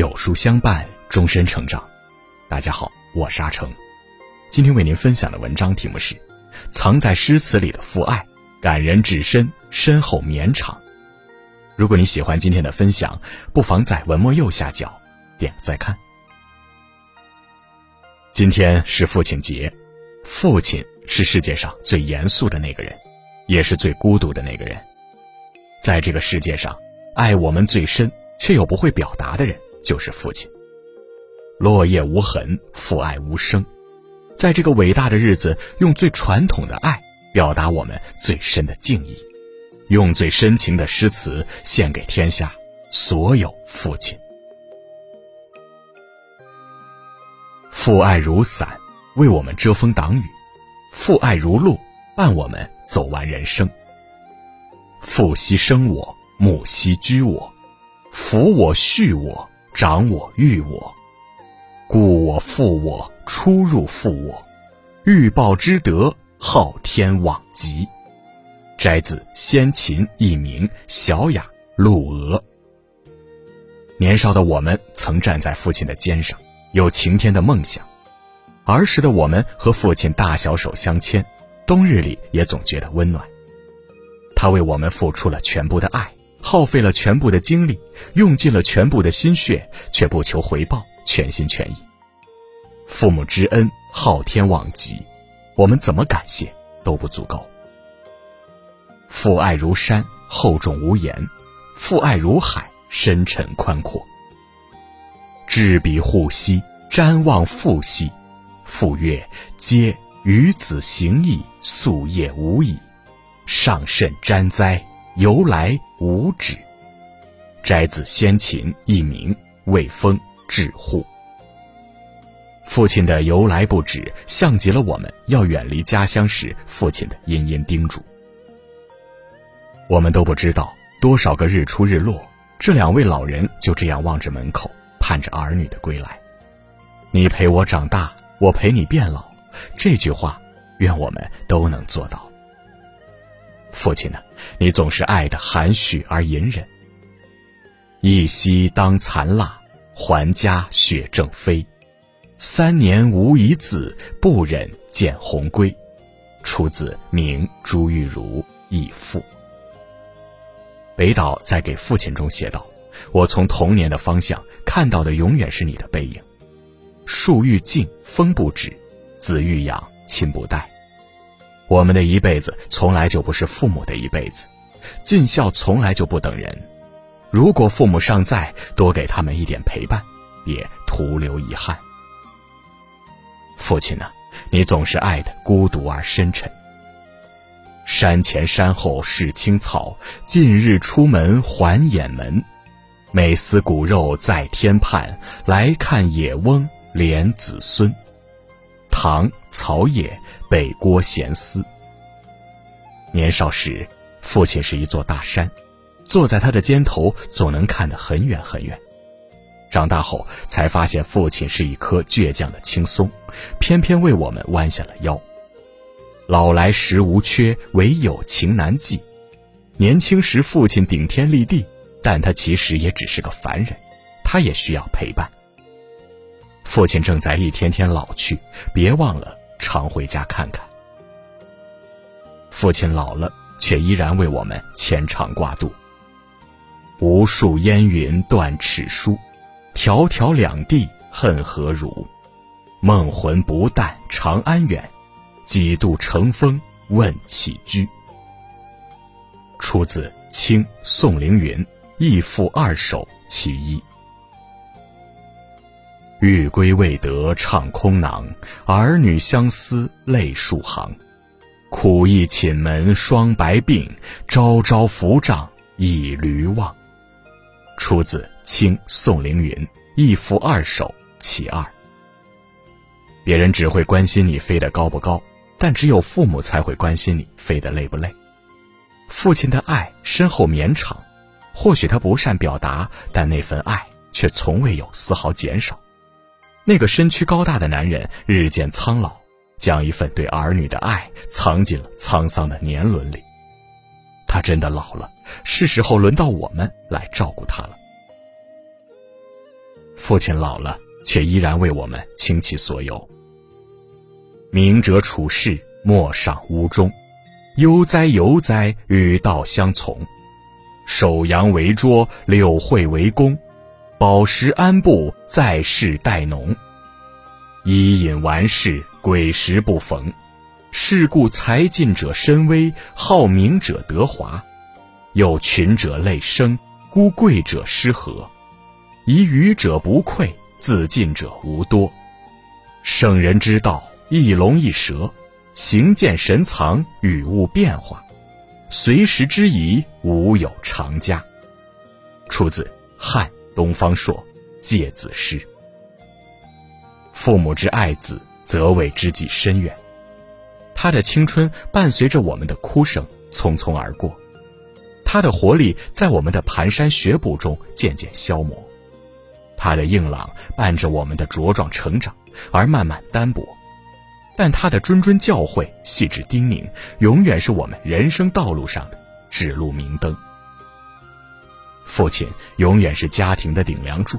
有书相伴，终身成长。大家好，我是阿成。今天为您分享的文章题目是《藏在诗词里的父爱》，感人至深，深厚绵长。如果你喜欢今天的分享，不妨在文末右下角点个再看。今天是父亲节，父亲是世界上最严肃的那个人，也是最孤独的那个人。在这个世界上，爱我们最深却又不会表达的人。就是父亲。落叶无痕，父爱无声。在这个伟大的日子，用最传统的爱表达我们最深的敬意，用最深情的诗词献给天下所有父亲。父爱如伞，为我们遮风挡雨；父爱如路，伴我们走完人生。父兮生我，母兮居我，抚我续我。长我育我，故我负我出入负我，欲报之德昊天罔极。摘自先秦佚名《小雅·陆娥》。年少的我们曾站在父亲的肩上，有晴天的梦想；儿时的我们和父亲大小手相牵，冬日里也总觉得温暖。他为我们付出了全部的爱。耗费了全部的精力，用尽了全部的心血，却不求回报，全心全意。父母之恩昊天罔极，我们怎么感谢都不足够。父爱如山，厚重无言；父爱如海，深沉宽阔。执笔护膝，瞻望父兮，父曰：“皆与子行义，夙夜无已，上甚瞻哉。”由来无止。摘自先秦佚名《魏风·致户》。父亲的由来不止，像极了我们要远离家乡时父亲的殷殷叮嘱。我们都不知道多少个日出日落，这两位老人就这样望着门口，盼着儿女的归来。你陪我长大，我陪你变老。这句话，愿我们都能做到。父亲呢？你总是爱的含蓄而隐忍。一夕当残蜡，还家雪正飞。三年无一字，不忍见鸿归。出自《明朱玉如忆父》。北岛在给父亲中写道：“我从童年的方向看到的，永远是你的背影。树欲静风不止，子欲养亲不待。”我们的一辈子从来就不是父母的一辈子，尽孝从来就不等人。如果父母尚在，多给他们一点陪伴，别徒留遗憾。父亲呢，你总是爱的孤独而深沉。山前山后是青草，近日出门还掩门。每思骨肉在天畔，来看野翁怜子孙。唐曹野。北郭闲思。年少时，父亲是一座大山，坐在他的肩头，总能看得很远很远。长大后，才发现父亲是一棵倔强的青松，偏偏为我们弯下了腰。老来时无缺，唯有情难寄。年轻时，父亲顶天立地，但他其实也只是个凡人，他也需要陪伴。父亲正在一天天老去，别忘了。常回家看看。父亲老了，却依然为我们牵肠挂肚。无数烟云断尺书，迢迢两地恨何如？梦魂不淡长安远，几度乘风问起居。出自《清宋凌云忆父二首其一》。欲归未得唱空囊，儿女相思泪数行。苦役寝门双白鬓，朝朝扶杖一驴望。出自《清宋凌云忆父二首其二》。别人只会关心你飞得高不高，但只有父母才会关心你飞得累不累。父亲的爱深厚绵长，或许他不善表达，但那份爱却从未有丝毫减少。那个身躯高大的男人日渐苍老，将一份对儿女的爱藏进了沧桑的年轮里。他真的老了，是时候轮到我们来照顾他了。父亲老了，却依然为我们倾其所有。明哲处世，莫上屋中。悠哉悠哉，与道相从。守阳为桌，柳惠为弓。饱食安步，在世待农。伊尹完事，鬼时不逢。是故才尽者身危，好名者德华。有群者累生，孤贵者失和。以愚者不愧，自尽者无多。圣人之道，一龙一蛇。形见神藏，语物变化，随时之宜，无有常家。出自汉东方朔《诫子诗》。父母之爱子，则为之计深远。他的青春伴随着我们的哭声匆匆而过，他的活力在我们的蹒跚学步中渐渐消磨，他的硬朗伴着我们的茁壮成长而慢慢单薄。但他的谆谆教诲、细致叮咛，永远是我们人生道路上的指路明灯。父亲永远是家庭的顶梁柱。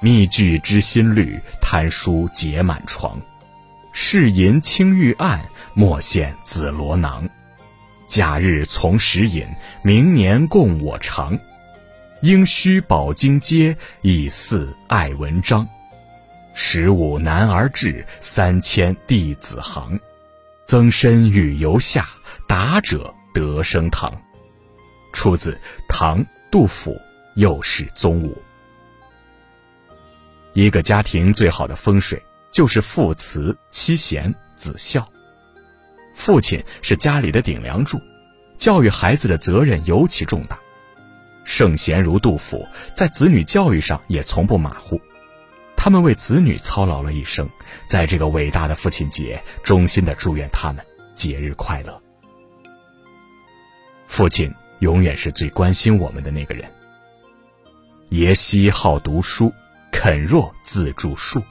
密具知心绿，贪书结满床。试银青玉案，莫羡紫罗囊。假日从时饮，明年共我尝。应须饱经阶，以似爱文章。十五男儿志，三千弟子行。曾参与游下，达者得升堂。出自唐杜甫《又是宗武》。一个家庭最好的风水，就是父慈妻贤子孝。父亲是家里的顶梁柱，教育孩子的责任尤其重大。圣贤如杜甫，在子女教育上也从不马虎。他们为子女操劳了一生，在这个伟大的父亲节，衷心的祝愿他们节日快乐。父亲永远是最关心我们的那个人。爷昔好读书，肯若自著述，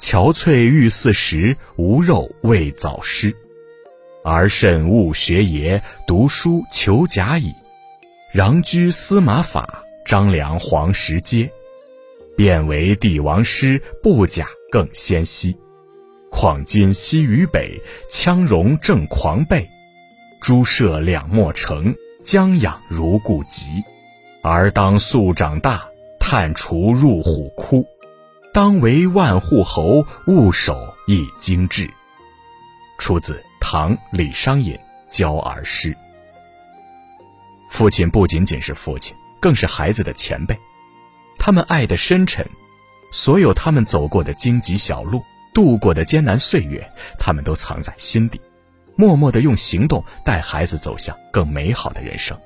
憔悴欲四时，无肉未早失。儿慎勿学爷，读书求甲乙。攘居司马法，张良黄石阶。变为帝王师，不假更先兮。况今西与北，羌戎正狂悖。诸舍两莫成，将养如故疾。儿当速长大，探除入虎窟。当为万户侯，务守一精致。出自唐李商隐《教儿诗》。父亲不仅仅是父亲，更是孩子的前辈。他们爱的深沉，所有他们走过的荆棘小路，度过的艰难岁月，他们都藏在心底，默默的用行动带孩子走向更美好的人生。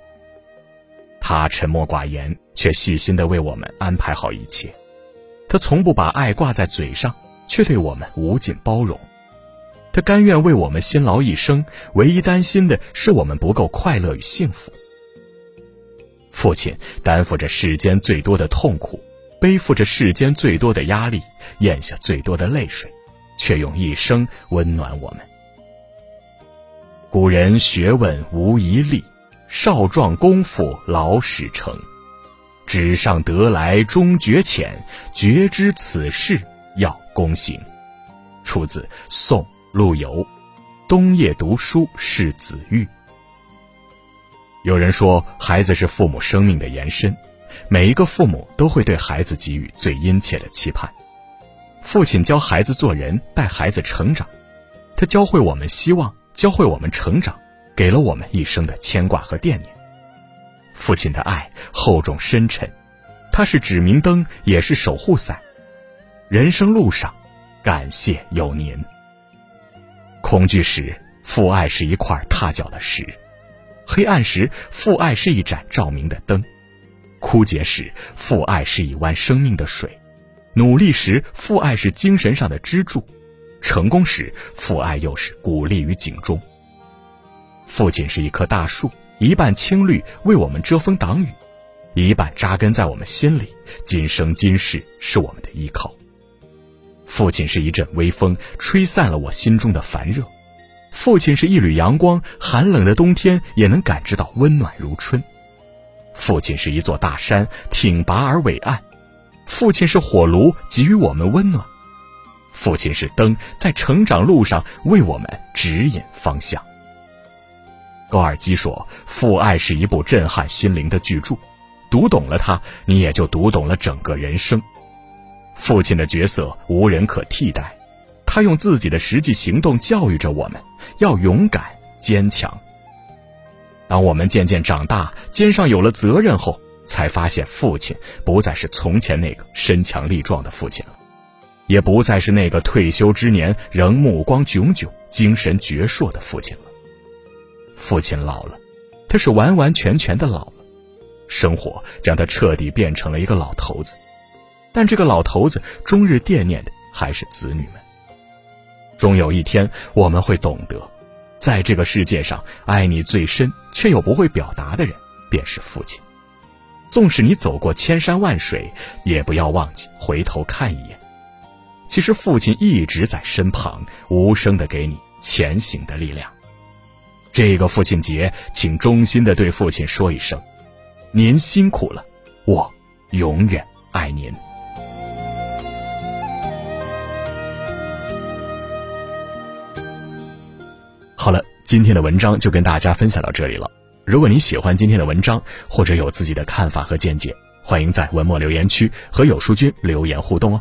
他沉默寡言，却细心的为我们安排好一切。他从不把爱挂在嘴上，却对我们无尽包容。他甘愿为我们辛劳一生，唯一担心的是我们不够快乐与幸福。父亲担负着世间最多的痛苦，背负着世间最多的压力，咽下最多的泪水，却用一生温暖我们。古人学问无一例，少壮功夫老始成。纸上得来终觉浅，绝知此事要躬行。出自宋陆游《冬夜读书识子玉》。有人说，孩子是父母生命的延伸，每一个父母都会对孩子给予最殷切的期盼。父亲教孩子做人，带孩子成长，他教会我们希望，教会我们成长，给了我们一生的牵挂和惦念。父亲的爱厚重深沉，他是指明灯，也是守护伞。人生路上，感谢有您。恐惧时，父爱是一块踏脚的石。黑暗时，父爱是一盏照明的灯；枯竭时，父爱是一湾生命的水；努力时，父爱是精神上的支柱；成功时，父爱又是鼓励与警钟。父亲是一棵大树，一半青绿为我们遮风挡雨，一半扎根在我们心里，今生今世是我们的依靠。父亲是一阵微风，吹散了我心中的烦热。父亲是一缕阳光，寒冷的冬天也能感知到温暖如春。父亲是一座大山，挺拔而伟岸。父亲是火炉，给予我们温暖；父亲是灯，在成长路上为我们指引方向。高尔基说：“父爱是一部震撼心灵的巨著，读懂了它，你也就读懂了整个人生。父亲的角色无人可替代，他用自己的实际行动教育着我们，要勇敢坚强。当我们渐渐长大，肩上有了责任后。”才发现，父亲不再是从前那个身强力壮的父亲了，也不再是那个退休之年仍目光炯炯、精神矍铄的父亲了。父亲老了，他是完完全全的老了，生活将他彻底变成了一个老头子。但这个老头子终日惦念的还是子女们。终有一天，我们会懂得，在这个世界上，爱你最深却又不会表达的人，便是父亲。纵使你走过千山万水，也不要忘记回头看一眼。其实父亲一直在身旁，无声的给你前行的力量。这个父亲节，请衷心的对父亲说一声：“您辛苦了，我永远爱您。”好了，今天的文章就跟大家分享到这里了。如果你喜欢今天的文章，或者有自己的看法和见解，欢迎在文末留言区和有书君留言互动哦。